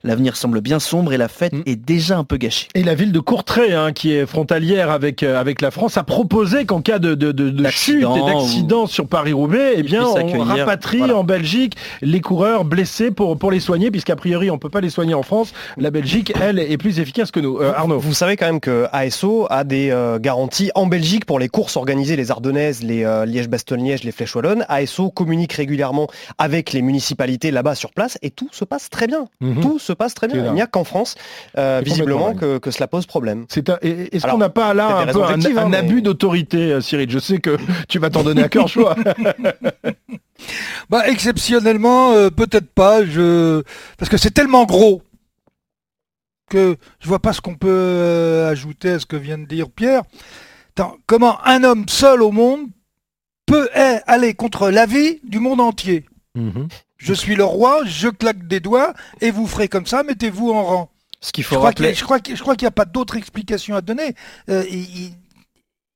l'avenir semble bien sombre et la fête mm. est déjà un peu gâchée. Et la ville de Courtrai, hein, qui est frontalière avec, euh, avec la France, a proposé qu'en cas de, de, chute et d'accident sur Paris-Roubaix, eh bien, on rapatrie en Belgique les coureurs blessés pour, pour les soigner, puisqu'a priori, on ne peut pas les soigner en France. La Belgique, elle, est plus efficace que nous. Euh, Arnaud. Vous savez quand même que ASO a des euh, garanties en Belgique pour les courses organisées, les Ardennaises, les Liège-Bastogne-Liège, les Flèches Wallonnes. ASO communique régulièrement avec les municipalités là-bas sur place et tout se passe très bien. Mhm. Tout se passe très bien. Il n'y a qu'en France, euh, visiblement, que, cela pose problème. Est-ce qu'on n'a pas là un, peu un, hein, abus d'autorité, euh, Cyril? Je sais que tu vas t'en donner à cœur choix. bah, exceptionnellement, euh, peut-être pas. Je... Parce que c'est tellement gros que je vois pas ce qu'on peut ajouter à ce que vient de dire Pierre. comment un homme seul au monde peut aller contre la vie du monde entier? Mhm. Je suis le roi, je claque des doigts et vous ferez comme ça, mettez-vous en rang. Ce qu'il faut je Crois je crois qu'il n'y a pas d'autre explication à donner. Euh, il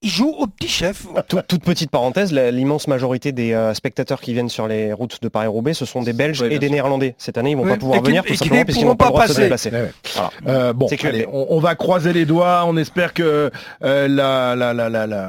joue au petit chef. toute petite parenthèse, l'immense majorité des euh, spectateurs qui viennent sur les routes de Paris-Roubaix, ce sont des Belges et des Néerlandais. Cette année, ils ne vont pas pouvoir venir tout simplement parce qu'ils ne vont pas pouvoir se déplacer. Euh, bon, on, va croiser les doigts. On espère que euh, la, la, la, la,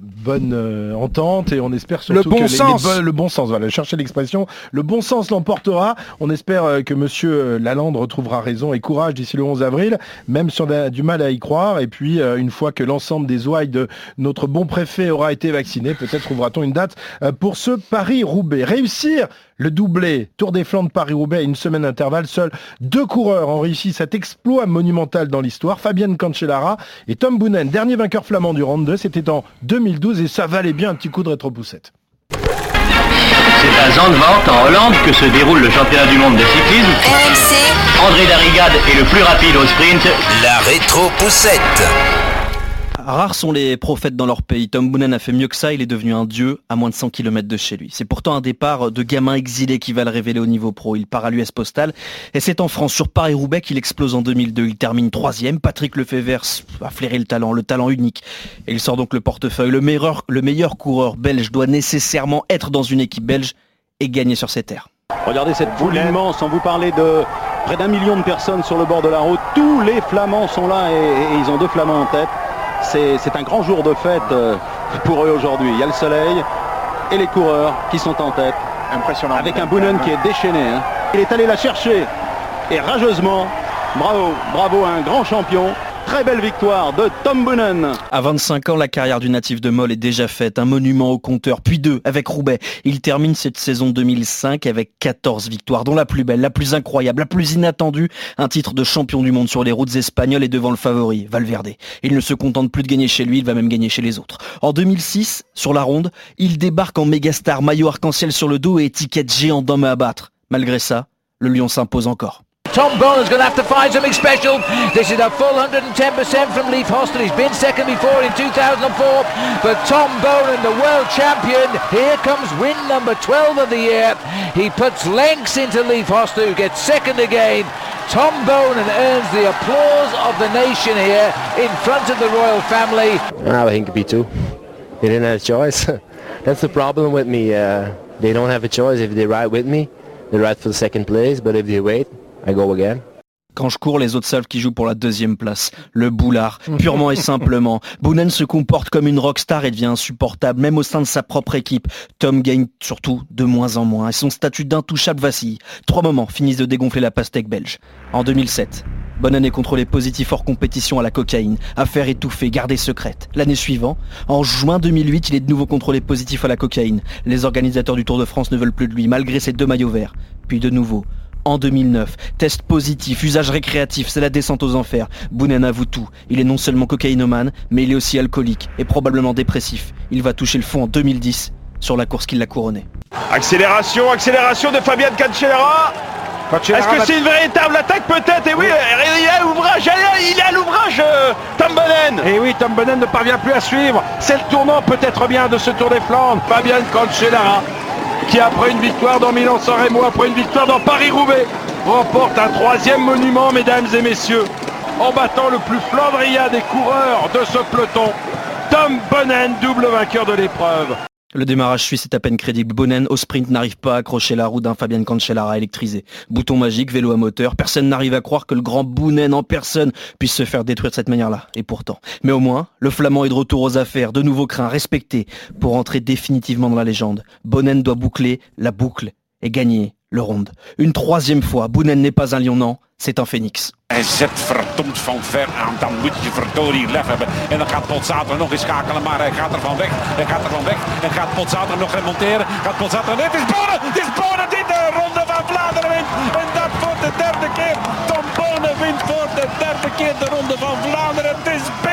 bonne entente et on espère surtout le bon que sens. le bon sens, voilà, chercher l'expression, le bon sens l'emportera. On espère que Monsieur Lalande retrouvera raison et courage d'ici le 11 avril, même si on a du mal à y croire. Et puis, une fois que l'ensemble des ouailles de notre bon préfet aura été vacciné. Peut-être trouvera-t-on une date euh, pour ce Paris-Roubaix. Réussir le doublé Tour des Flandres Paris-Roubaix à une semaine d'intervalle. Seuls deux coureurs ont réussi cet exploit monumental dans l'histoire. Fabienne Cancellara et Tom Boonen, dernier vainqueur flamand du Round 2. C'était en 2012 et ça valait bien un petit coup de rétro-poussette. C'est à Zandvoort, en Hollande, que se déroule le championnat du monde de cyclisme. RMC. André Darrigade est le plus rapide au sprint. La rétro-poussette. Rares sont les prophètes dans leur pays. Tom Boonen a fait mieux que ça, il est devenu un dieu à moins de 100 km de chez lui. C'est pourtant un départ de gamin exilé qui va le révéler au niveau pro. Il part à l'US Postal et c'est en France, sur Paris-Roubaix, qu'il explose en 2002. Il termine troisième. Patrick Lefebvre a flairé le talent, le talent unique. Et il sort donc le portefeuille. Le meilleur, le meilleur coureur belge doit nécessairement être dans une équipe belge et gagner sur ses terres. Regardez cette foule immense, on vous parlait de près d'un million de personnes sur le bord de la route. Tous les Flamands sont là et ils ont deux Flamands en tête. C'est un grand jour de fête euh, pour eux aujourd'hui. Il y a le soleil et les coureurs qui sont en tête. Impressionnant. Avec un Boonen qui est déchaîné. Hein. Il est allé la chercher et rageusement. Bravo, bravo, un grand champion. Très belle victoire de Tom Boonen. À 25 ans, la carrière du natif de Moll est déjà faite. Un monument au compteur, puis deux avec Roubaix. Il termine cette saison 2005 avec 14 victoires, dont la plus belle, la plus incroyable, la plus inattendue, un titre de champion du monde sur les routes espagnoles et devant le favori, Valverde. Il ne se contente plus de gagner chez lui, il va même gagner chez les autres. En 2006, sur la ronde, il débarque en mégastar, maillot arc-en-ciel sur le dos et étiquette géant d'homme à abattre. Malgré ça, le lion s'impose encore. Tom Bonen's going to have to find something special. This is a full 110% from Leaf Hostel. He's been second before in 2004. But Tom Bonen, the world champion, here comes win number 12 of the year. He puts lengths into Leaf Hostel, who gets second again. Tom Bonen earns the applause of the nation here in front of the royal family. I think it'd be two. They didn't have a choice. That's the problem with me. Uh, they don't have a choice. If they ride with me, they ride for the second place. But if they wait, quand je cours, les autres savent qui joue pour la deuxième place. Le boulard, purement et simplement. Boonen se comporte comme une rockstar et devient insupportable, même au sein de sa propre équipe. Tom gagne surtout de moins en moins et son statut d'intouchable vacille. Trois moments finissent de dégonfler la pastèque belge. En 2007, Boonen est contrôlé positif hors compétition à la cocaïne, affaire étouffée, gardée secrète. L'année suivante, en juin 2008, il est de nouveau contrôlé positif à la cocaïne. Les organisateurs du Tour de France ne veulent plus de lui, malgré ses deux maillots verts. Puis de nouveau, en 2009. Test positif, usage récréatif, c'est la descente aux enfers. Bounen avoue tout. Il est non seulement cocaïnomane, mais il est aussi alcoolique et probablement dépressif. Il va toucher le fond en 2010 sur la course qui l'a couronné. Accélération, accélération de Fabian Cancellara. Est-ce que c'est une véritable attaque peut-être? Et oui, il a l'ouvrage, il a l'ouvrage, euh, Tom Bonnen Et oui, Tom Bonnen ne parvient plus à suivre. C'est le tournant peut-être bien de ce Tour des Flandres. Fabian Cancellara qui après une victoire dans Milan-San Remo, après une victoire dans Paris-Roubaix, remporte un troisième monument, mesdames et messieurs, en battant le plus flandrien des coureurs de ce peloton, Tom Bonnen, double vainqueur de l'épreuve. Le démarrage suisse est à peine crédible. Bonnen au sprint n'arrive pas à accrocher la roue d'un Fabien Cancellara électrisé. Bouton magique, vélo à moteur, personne n'arrive à croire que le grand Bounen en personne puisse se faire détruire de cette manière-là. Et pourtant. Mais au moins, le Flamand est de retour aux affaires, de nouveau craint, respecté, pour entrer définitivement dans la légende. Bonnen doit boucler la boucle et gagner le ronde. Une troisième fois, Bounen n'est pas un lion, non, c'est un phénix. Hij zet verdomd van ver aan, dan moet je verdorie lef hebben. En dan gaat Potsater nog eens schakelen, maar hij gaat er van weg. Hij gaat er van weg en gaat Potsater nog remonteren. Gaat het is Bonen, het is Bonen die de ronde van Vlaanderen wint. En dat voor de derde keer. Tom Bonen wint voor de derde keer de ronde van Vlaanderen. Het is.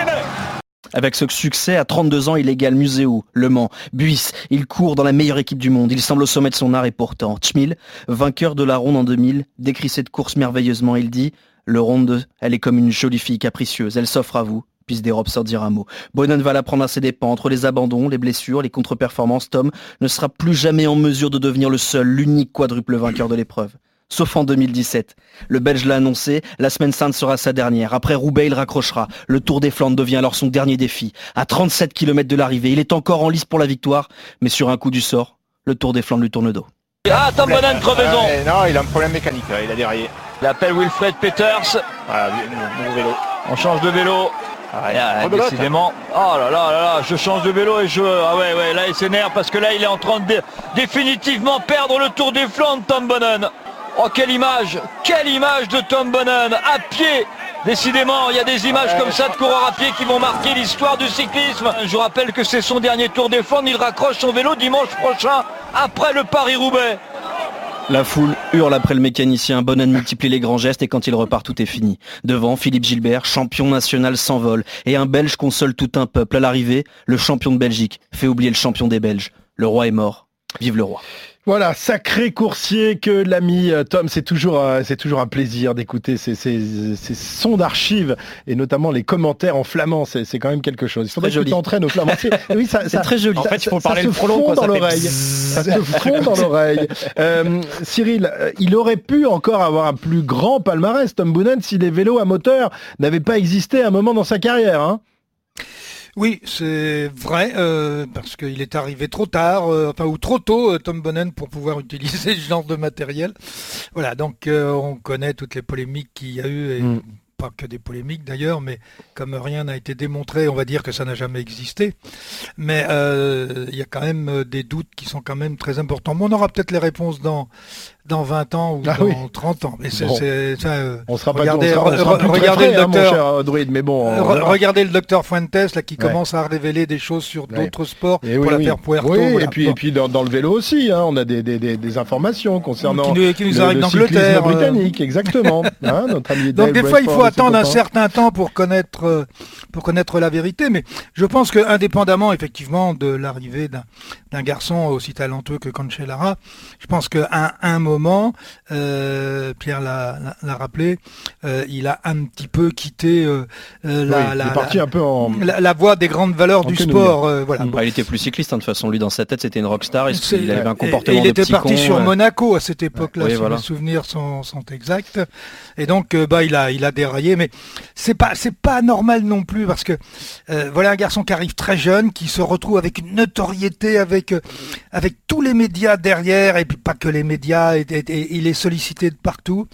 Avec ce succès, à 32 ans, il égale Muséo, Le Mans, Buis. Il court dans la meilleure équipe du monde. Il semble au sommet de son art et pourtant. Tchmil, vainqueur de la ronde en 2000, décrit cette course merveilleusement. Il dit « Le ronde, elle est comme une jolie fille capricieuse. Elle s'offre à vous. » puisse dérobe sans dire un mot. Bonnen va la prendre à ses dépens. Entre les abandons, les blessures, les contre-performances, Tom ne sera plus jamais en mesure de devenir le seul, l'unique quadruple vainqueur de l'épreuve sauf en 2017. Le Belge l'a annoncé, la semaine sainte sera sa dernière. Après Roubaix, il raccrochera. Le Tour des Flandres devient alors son dernier défi. À 37 km de l'arrivée, il est encore en lice pour la victoire, mais sur un coup du sort, le Tour des Flandres lui tourne le dos. Ah, Tom Bonnen, crevaison Non, il a un problème mécanique, il a déraillé. Il appelle Wilfred Peters. Voilà, nouveau vélo. On change de vélo. Ah, décidément. Oh là là là là, je change de vélo et je... Ah ouais, ouais, là il s'énerve parce que là il est en train de définitivement perdre le Tour des Flandres, Tom Bonnen. Oh quelle image Quelle image de Tom Bonnen à pied Décidément, il y a des images comme ça de coureurs à pied qui vont marquer l'histoire du cyclisme. Je rappelle que c'est son dernier Tour des. Il raccroche son vélo dimanche prochain après le Paris-Roubaix. La foule hurle après le mécanicien, Bonnen multiplie les grands gestes et quand il repart tout est fini. Devant, Philippe Gilbert, champion national s'envole et un Belge console tout un peuple. À l'arrivée, le champion de Belgique fait oublier le champion des Belges. Le roi est mort, vive le roi. Voilà, sacré coursier que l'ami euh, Tom, c'est toujours, euh, c'est toujours un plaisir d'écouter ces, ces, ces sons d'archives et notamment les commentaires en flamand, c'est, c'est quand même quelque chose. Il faudrait que tu t'entraînes au flamand. C'est, oui, ça, C'est ça- très joli. ça- En fait, il faut ça parler se le quoi, dans l'oreille. Ça se fond dans l'oreille. Euh, Cyril, il aurait pu encore avoir un plus grand palmarès, Tom Boonen, si les vélos à moteur n'avaient pas existé à un moment dans sa carrière. Hein Oui, c'est vrai, euh, parce qu'il est arrivé trop tard, euh, enfin ou trop tôt, euh, Tom Bonnen, pour pouvoir utiliser ce genre de matériel. Voilà, donc euh, on connaît toutes les polémiques qu'il y a eu, et Mm. pas que des polémiques d'ailleurs, mais comme rien n'a été démontré, on va dire que ça n'a jamais existé. Mais euh, il y a quand même des doutes qui sont quand même très importants. Mais on aura peut-être les réponses dans, dans 20 ans ou Ah dans oui. 30 ans. Mais c'est, Bon. euh, On sera pas, regardez, on sera, on sera re- plus très regardez frais, le hein, docteur. euh, mais bon. Re- regardez le docteur Fuentes là qui Ouais. commence à révéler des choses sur Ouais. d'autres sports Et pour oui, oui. l'affaire Puerto. Voilà. et puis, Bon. et puis dans, dans le vélo aussi, hein, on a des, des, des, des informations concernant Qui nous- qui nous le, le d'Angleterre, euh. britannique, exactement. hein, notre ami Donc des fois il faut attendre un certain temps pour connaître euh, pour connaître la vérité, mais je pense que indépendamment effectivement de l'arrivée d'un garçon aussi talentueux que Cancellara, je pense qu'à un moment, euh, Pierre l'a rappelé, euh, il a un petit peu quitté euh, Oui, la, il la, est parti la- un peu en. la- la voie des grandes valeurs En du sport. euh, voilà. Bah, il était plus cycliste, hein, de toute façon. Lui, dans sa tête, c'était une rockstar. Il, il avait un comportement et il de était petit parti con, sur euh. Monaco à cette époque-là, Oui, si voilà. mes souvenirs sont, sont exacts. Et donc, euh, bah, il a, il a déraillé, mais c'est pas, pas normal non plus parce que euh, voilà un garçon qui arrive très jeune, qui se retrouve avec une notoriété, avec, euh, avec tous les médias derrière, et puis pas que les médias, il est sollicité de partout.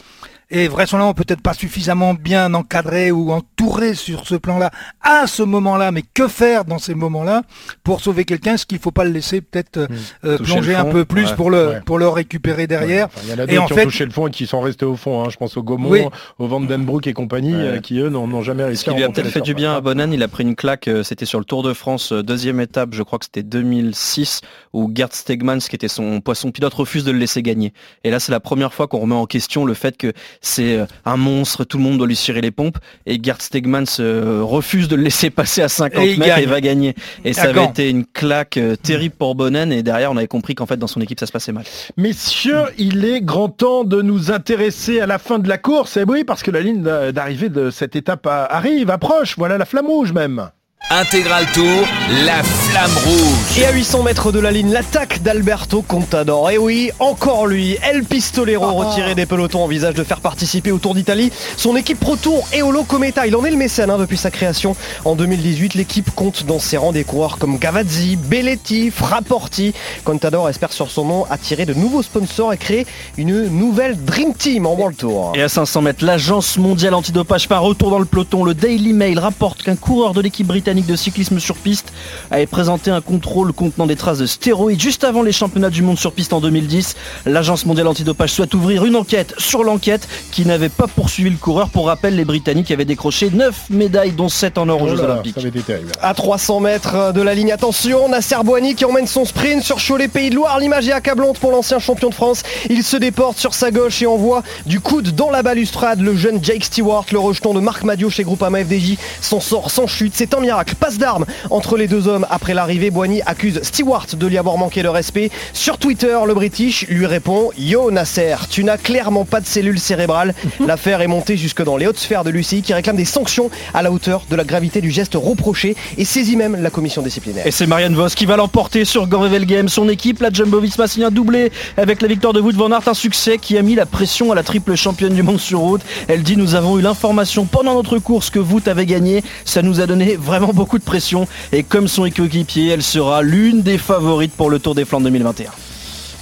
Et vraisemblablement peut-être pas suffisamment bien encadré ou entouré sur ce plan-là à ce moment-là, mais que faire dans ces moments-là pour sauver quelqu'un Est-ce qu'il faut pas le laisser peut-être euh, euh, plonger un peu plus ouais. pour le Ouais. pour le récupérer derrière Enfin, Il y en a Et d'autres en qui fait- ont touché le fond et qui sont restés au fond. hein. Je pense au Gaumont, Oui. au Vandenbroek et compagnie, Ouais. euh, qui eux n'ont jamais Ce réussi qui lui a peut-être fait du bien à. Bonan, il a pris une claque, euh, c'était sur le Tour de France, euh, deuxième étape, je crois que c'était 2006, où Gerd Stegmans, qui était son poisson pilote, refuse de le laisser gagner. Et là, c'est la première fois qu'on remet en question le fait que c'est euh, un monstre, tout le monde doit lui cirer les pompes, et Gerd Stegmans euh, refuse de le laisser passer à 50 Et il mètres et va gagner. Et ça avait été une claque euh, terrible pour Bonan, et derrière, on avait compris qu'en fait, dans son équipe, ça se passait mal. Messieurs, il est grand temps de nous intéresser à la fin de la course. Et oui, parce que la ligne d'a- d'arrivée de cette étape arrive, approche. Voilà la flamme rouge même. Intégral Tour, la flamme rouge. Et à 800 mètres de la ligne, l'attaque d'Alberto Contador. Et oui, encore lui, El Pistolero retiré des pelotons envisage de faire participer au Tour d'Italie son équipe Pro Tour Eolo Cometa. Il en est le mécène hein, depuis sa création en 2018. L'équipe compte dans ses rangs des coureurs comme Gavazzi, Belletti, Frapporti. Contador espère sur son nom attirer de nouveaux sponsors et créer une nouvelle Dream Team en World Tour. Et à 500 mètres, l'agence mondiale antidopage un retour dans le peloton. Le Daily Mail rapporte qu'un coureur de l'équipe britannique de cyclisme sur piste avait présenté un contrôle contenant des traces de stéroïdes juste avant les championnats du monde sur piste en 2010. L'agence mondiale antidopage souhaite ouvrir une enquête sur l'enquête qui n'avait pas poursuivi le coureur. Pour rappel, les Britanniques avaient décroché 9 médailles, dont 7 en or aux Oh Jeux là, Olympiques. ça avait été terrible. À 300 mètres de la ligne, attention, Nasser Boigny qui emmène son sprint sur Cholet Pays de Loire. L'image est accablante pour l'ancien champion de France. Il se déporte sur sa gauche et envoie du coude dans la balustrade. Le jeune Jake Stewart, le rejeton de Marc Madio chez Groupama FDJ, s'en sort sans chute. C'est un miracle. Passe d'armes entre les deux hommes après l'arrivée. Boigny accuse Stewart de lui avoir manqué de respect. Sur Twitter, le British lui répond Yo Nasser, tu n'as clairement pas de cellules cérébrales. L'affaire est montée jusque dans les hautes sphères de Lucie qui réclame des sanctions à la hauteur de la gravité du geste reproché et saisit même la commission disciplinaire. Et c'est Marianne Vos qui va l'emporter sur Gorvel Game. Son équipe, la Jumbo Visma, signe un doublé avec la victoire de Wout van Aert. Un succès qui a mis la pression à la triple championne du monde sur route. Elle dit Nous avons eu l'information pendant notre course que Wout avait gagné. Ça nous a donné vraiment beaucoup de pression. Et comme son équipier, elle sera l'une des favorites pour le Tour des Flandres 2021.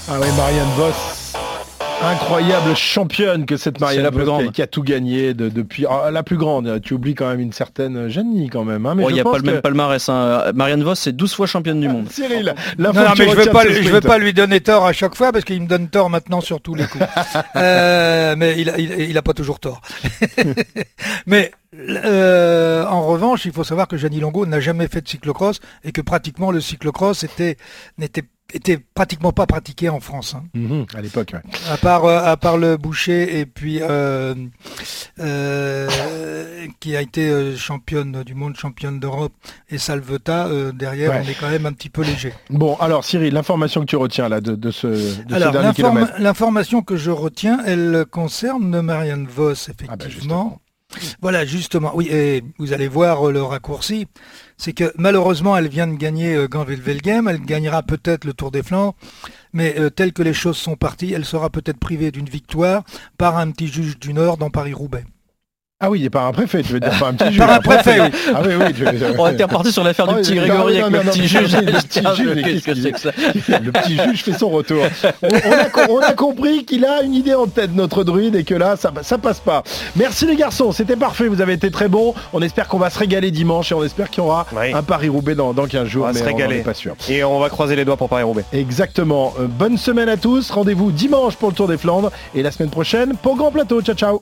Ah oui, Marianne Voss. Incroyable championne que cette a- grande. qui a tout gagné de- depuis. Ah, la plus grande, tu oublies quand même une certaine Jenny quand même. hein, mais Il n'y a pense pas le même que- palmarès. hein. Marianne Vos, c'est 12 fois championne du monde. Cyril, Non, non, mais je veux pas, je veux pas lui donner tort à chaque fois parce qu'il me donne tort maintenant sur tous les coups. Euh, mais il a, il, il a pas toujours tort. mais euh, en revanche, il faut savoir que Gianni Longo n'a jamais fait de cyclocross et que pratiquement le cyclocross était n'était était pratiquement pas pratiqué en France. hein. Mhm, à l'époque, ouais. À part, euh, à part le boucher et puis euh, euh, qui a été championne du monde, championne d'Europe, et Salveta, derrière, Ouais. on est quand même un petit peu léger. Bon, alors Cyril, l'information que tu retiens là de, de ce, de ce Alors, dernier l'information que je retiens, elle concerne Marianne Voss, Ah bah, effectivement. Voilà, justement. Oui, et vous allez voir euh, le raccourci. C'est que malheureusement, elle vient de gagner euh, Ganvel-Velgem. Elle gagnera peut-être le Tour des Flandres. Mais euh, tel que les choses sont parties, elle sera peut-être privée d'une victoire par un petit juge du Nord dans Paris-Roubaix. Ah oui, par un préfet, tu veux dire, pas un petit juge. Par un préfet, oui. Ah oui, oui. tu- On était reparti sur l'affaire du Ah petit Grégory avec non, le non, petit mais juge. le petit Ah, juge, mais Qu'est-ce que qu'est-ce c'est que ça Le petit juge fait son retour. On, on a, co- on a compris qu'il a une idée en tête, notre druide, et que là, ça, ça passe pas. Merci les garçons, c'était parfait, vous avez été très bons. On espère qu'on va se régaler dimanche et on espère qu'il y aura un Paris-Roubaix dans, dans 15 jours. On va mais se on régaler. est pas sûr. Et on va croiser les doigts pour Paris-Roubaix. Exactement. Euh, bonne semaine à tous. Rendez-vous dimanche pour le Tour des Flandres et la semaine prochaine pour Grand Plateau. Ciao, ciao.